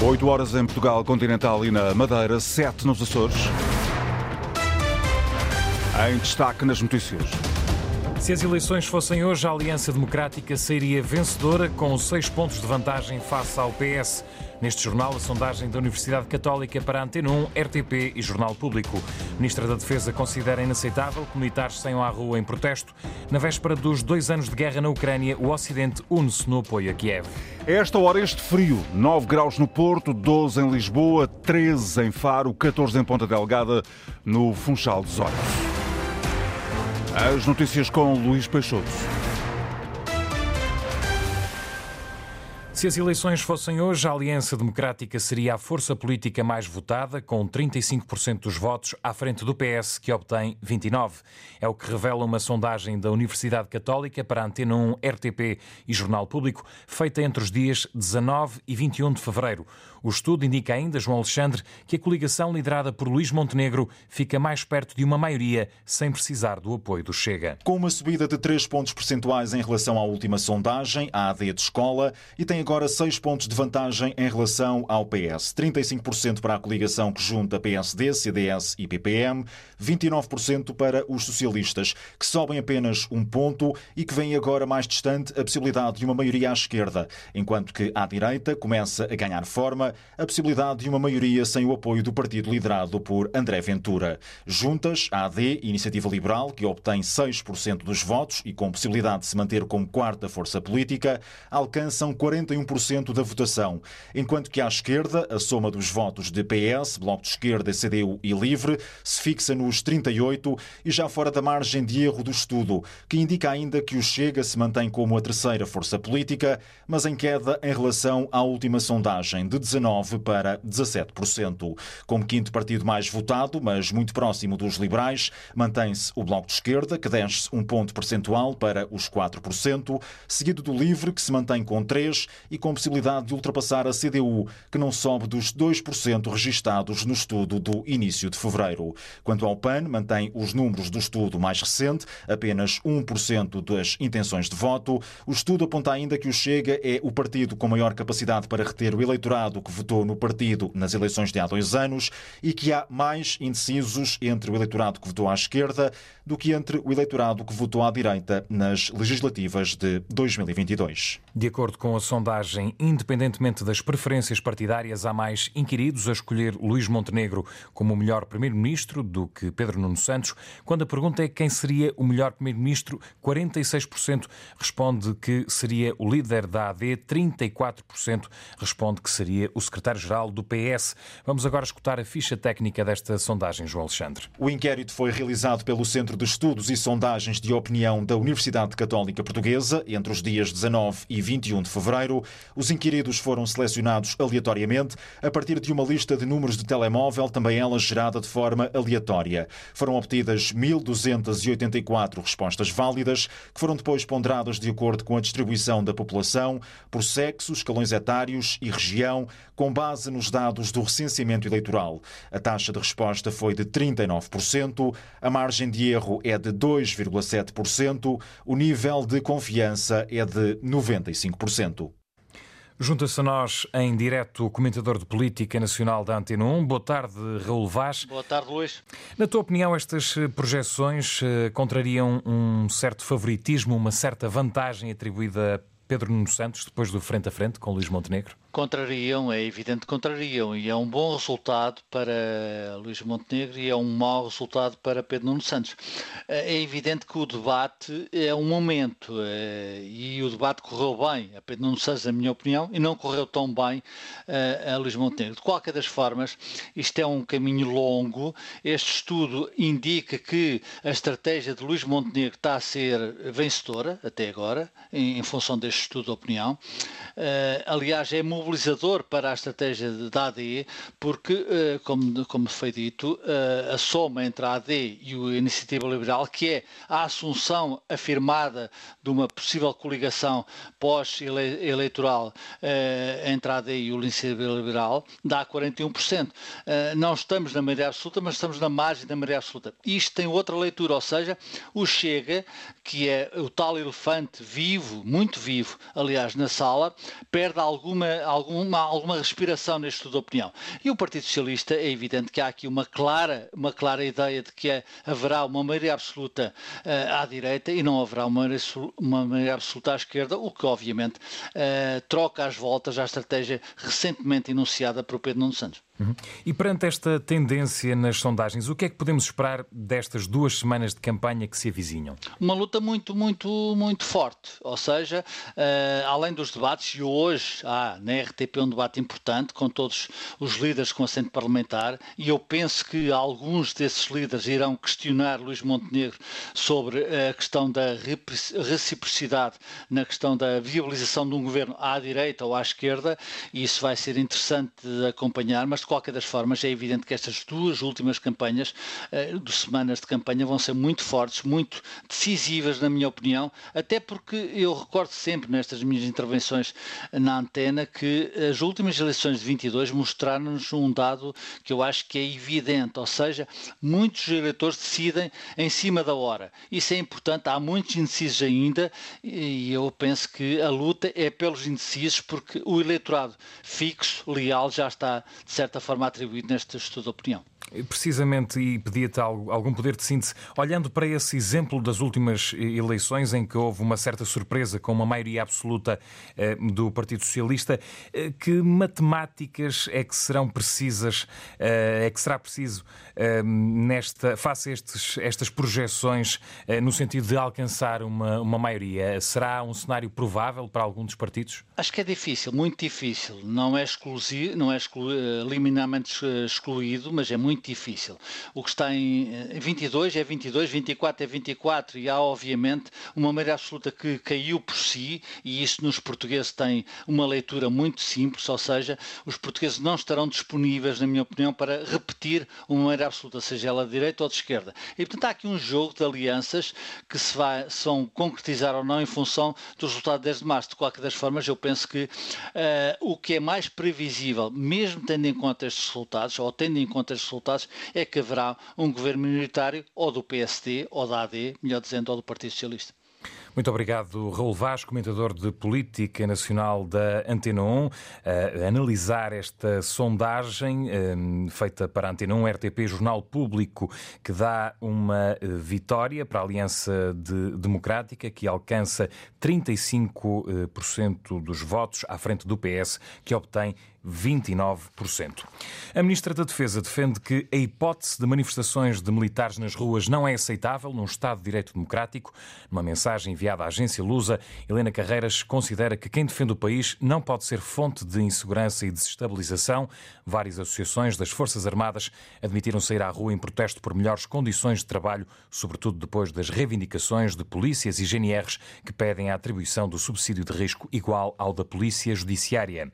8 horas em Portugal continental e na Madeira, 7 nos Açores. Em destaque nas notícias. Se as eleições fossem hoje, a Aliança Democrática sairia vencedora com seis pontos de vantagem face ao PS. Neste jornal, a sondagem da Universidade Católica para Antena 1, RTP e Jornal Público. Ministra da Defesa considera inaceitável que militares saiam à rua em protesto. Na véspera dos dois anos de guerra na Ucrânia, o Ocidente une-se no apoio a Kiev. A esta hora, este frio. 9 graus no Porto, 12 em Lisboa, 13 em Faro, 14 em Ponta Delgada, no Funchal dos Olhos. As notícias com Luís Peixoto. Se as eleições fossem hoje, a Aliança Democrática seria a força política mais votada, com 35% dos votos, à frente do PS, que obtém 29%. É o que revela uma sondagem da Universidade Católica para a Antena 1, RTP e Jornal Público, feita entre os dias 19 e 21 de fevereiro. O estudo indica ainda, João Alexandre, que a coligação liderada por Luís Montenegro fica mais perto de uma maioria, sem precisar do apoio do Chega. Com uma subida de 3 pontos percentuais em relação à última sondagem, a AD de escola, e tem agora 6 pontos de vantagem em relação ao PS. 35% para a coligação que junta PSD, CDS e PPM, 29% para os socialistas, que sobem apenas um ponto e que vem agora mais distante a possibilidade de uma maioria à esquerda, enquanto que à direita começa a ganhar forma a possibilidade de uma maioria sem o apoio do partido liderado por André Ventura. Juntas, a AD, Iniciativa Liberal, que obtém 6% dos votos e com possibilidade de se manter como quarta força política, alcançam 41% da votação, enquanto que à esquerda, a soma dos votos de PS, Bloco de Esquerda, CDU e Livre se fixa nos 38 e já fora da margem de erro do estudo, que indica ainda que o Chega se mantém como a terceira força política, mas em queda em relação à última sondagem de 19 para 17%. Como quinto partido mais votado, mas muito próximo dos liberais, mantém-se o Bloco de Esquerda, que desce um ponto percentual para os 4%, seguido do Livre, que se mantém com 3% e com possibilidade de ultrapassar a CDU, que não sobe dos 2% registados no estudo do início de fevereiro. Quanto ao PAN, mantém os números do estudo mais recente, apenas 1% das intenções de voto. O estudo aponta ainda que o Chega é o partido com maior capacidade para reter o eleitorado que votou no partido nas eleições de há dois anos e que há mais indecisos entre o eleitorado que votou à esquerda do que entre o eleitorado que votou à direita nas legislativas de 2022. De acordo com a sondagem, independentemente das preferências partidárias, há mais inquiridos a escolher Luís Montenegro como o melhor primeiro-ministro do que Pedro Nuno Santos. Quando a pergunta é quem seria o melhor primeiro-ministro, 46% responde que seria o líder da AD, 34% responde que seria o secretário-geral do PS. Vamos agora escutar a ficha técnica desta sondagem, João Alexandre. O inquérito foi realizado pelo Centro de Estudos e Sondagens de Opinião da Universidade Católica Portuguesa entre os dias 19 e 21 de fevereiro. Os inquiridos foram selecionados aleatoriamente a partir de uma lista de números de telemóvel, também ela gerada de forma aleatória. Foram obtidas 1.284 respostas válidas, que foram depois ponderadas de acordo com a distribuição da população, por sexo, escalões etários e região, com base nos dados do recenseamento eleitoral. A taxa de resposta foi de 39%, a margem de erro é de 2,7%, o nível de confiança é de 95%. Junta-se a nós em direto o comentador de política nacional da Antena 1. Boa tarde, Raul Vaz. Boa tarde, Luís. Na tua opinião, estas projeções eh, contrariam um certo favoritismo, uma certa vantagem atribuída a Pedro Nuno Santos depois do frente a frente com Luís Montenegro? Contrariam, é evidente que contrariam, e é um bom resultado para Luís Montenegro e é um mau resultado para Pedro Nuno Santos. É evidente que o debate é um momento, é, e o debate correu bem a Pedro Nuno Santos, na minha opinião, e não correu tão bem a Luís Montenegro. De qualquer das formas, isto é um caminho longo, este estudo indica que a estratégia de Luís Montenegro está a ser vencedora, até agora, em, função deste estudo de opinião. Uh, aliás, é mobilizador para a estratégia da AD, porque, uh, como, como foi dito, uh, a soma entre a AD e a Iniciativa Liberal, que é a assunção afirmada de uma possível coligação pós-eleitoral entre a AD e o Iniciativa Liberal, dá 41%. não estamos na maioria absoluta, mas estamos na margem da maioria absoluta. Isto tem outra leitura, ou seja, o Chega, que é o tal elefante vivo, muito vivo, aliás, na sala, perde alguma, alguma, alguma respiração neste estudo de opinião. E o Partido Socialista é evidente que há aqui uma clara, uma clara ideia de que é, haverá uma maioria absoluta uh, à direita e não haverá uma maioria, uma maioria absoluta à esquerda, o que obviamente uh, troca as voltas à estratégia recentemente enunciada por Pedro Nuno Santos. E perante esta tendência nas sondagens, o que é que podemos esperar destas duas semanas de campanha que se avizinham? Uma luta muito, muito, muito forte. Ou seja, uh, além dos debates, e hoje há na RTP um debate importante com todos os líderes com assento parlamentar, e eu penso que alguns desses líderes irão questionar Luís Montenegro sobre a questão da reciprocidade na questão da viabilização de um governo à direita ou à esquerda, e isso vai ser interessante de acompanhar, mas qualquer das formas, é evidente que estas duas últimas campanhas, uh, de semanas de campanha, vão ser muito fortes, muito decisivas, na minha opinião, até porque eu recordo sempre nestas minhas intervenções na antena que as últimas eleições de 22 mostraram-nos um dado que eu acho que é evidente, ou seja, muitos eleitores decidem em cima da hora. Isso é importante, há muitos indecisos ainda e eu penso que a luta é pelos indecisos porque o eleitorado fixo, leal, já está, de certa forma atribuído neste estudo de opinião. Precisamente, e pedia-te algum poder de síntese, olhando para esse exemplo das últimas eleições em que houve uma certa surpresa com uma maioria absoluta eh, do Partido Socialista, eh, que matemáticas é que serão precisas, eh, é que será preciso nesta, face a estes, estas projeções no sentido de alcançar uma, uma maioria? Será um cenário provável para algum dos partidos? Acho que é difícil, muito difícil. Não é exclusivo, não é exclu, liminarmente excluído, mas é muito muito difícil. O que está em 22 é 22, 24 é 24 e há obviamente uma maioria absoluta que caiu por si e isso nos portugueses tem uma leitura muito simples, ou seja, os portugueses não estarão disponíveis, na minha opinião, para repetir uma maioria absoluta, seja ela de direita ou de esquerda. E portanto há aqui um jogo de alianças que se vai, são concretizar ou não em função do resultado de 10 de março. De qualquer das formas, eu penso que uh, o que é mais previsível, mesmo tendo em conta estes resultados, ou tendo em conta estes resultados, é que haverá um governo minoritário ou do PSD ou da AD, melhor dizendo, ou do Partido Socialista. Muito obrigado, Raul Vaz, comentador de Política Nacional da Antena 1, a analisar esta sondagem um, feita para a Antena 1 RTP Jornal Público, que dá uma eh, vitória para a Aliança de Democrática, que alcança 35% dos votos à frente do PS, que obtém 29%. A Ministra da Defesa defende que a hipótese de manifestações de militares nas ruas não é aceitável num Estado de Direito Democrático. Numa mensagem enviada à agência Lusa, Helena Carreiras considera que quem defende o país não pode ser fonte de insegurança e desestabilização. Várias associações das Forças Armadas admitiram sair à rua em protesto por melhores condições de trabalho, sobretudo depois das reivindicações de polícias e GNRs que pedem a atribuição do subsídio de risco igual ao da Polícia Judiciária.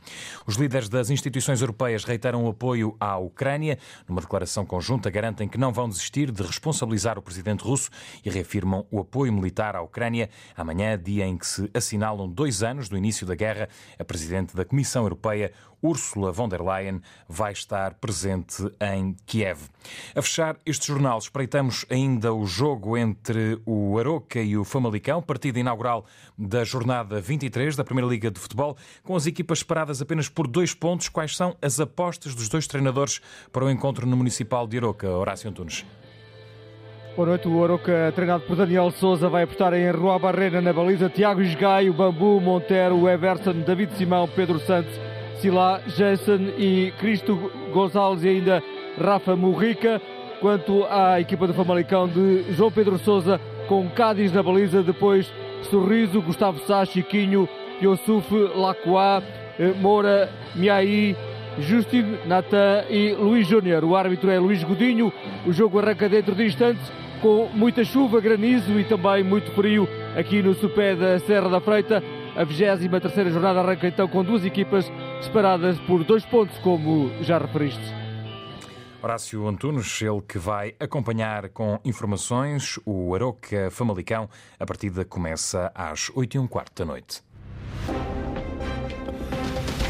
Os líderes das instituições europeias reiteram o apoio à Ucrânia. Numa declaração conjunta, garantem que não vão desistir de responsabilizar o presidente russo e reafirmam o apoio militar à Ucrânia. Amanhã, dia em que se assinalam dois anos do início da guerra, a presidente da Comissão Europeia, Ursula von der Leyen vai estar presente em Kiev. A fechar este jornal, espreitamos ainda o jogo entre o Aroca e o Famalicão, partida inaugural da jornada 23 da Primeira Liga de Futebol, com as equipas separadas apenas por dois pontos. Quais são as apostas dos dois treinadores para o encontro no Municipal de Aroca, Horácio Antunes? Boa noite, o Aroca, treinado por Daniel Souza, vai apostar em Rua Barreira na baliza, Tiago Esgaio, Bambu, Montero, Everson, David Simão, Pedro Santos, Silá, Jason e Cristo Gonçalves e ainda Rafa Murrica. Quanto à equipa do Famalicão de João Pedro Souza, com Cádiz na baliza, depois Sorriso, Gustavo Sá, Chiquinho, Yosuf, eh, Moura, Miai, Justin, Natan e Luís Júnior. O árbitro é Luís Godinho. O jogo arranca dentro de instantes com muita chuva, granizo e também muito frio aqui no sopé da Serra da Freita. A 23 jornada arranca então com duas equipas separadas por dois pontos, como já referiste. Horácio Antunes, ele que vai acompanhar com informações o Aroca Famalicão. A partida começa às 8 e um quarto da noite.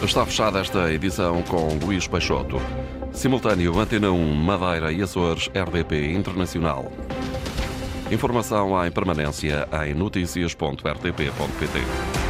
Está fechada esta edição com Luís Peixoto. Simultâneo Antena 1, Madeira e Açores, RDP Internacional. Informação em permanência em notícias.rtp.pt.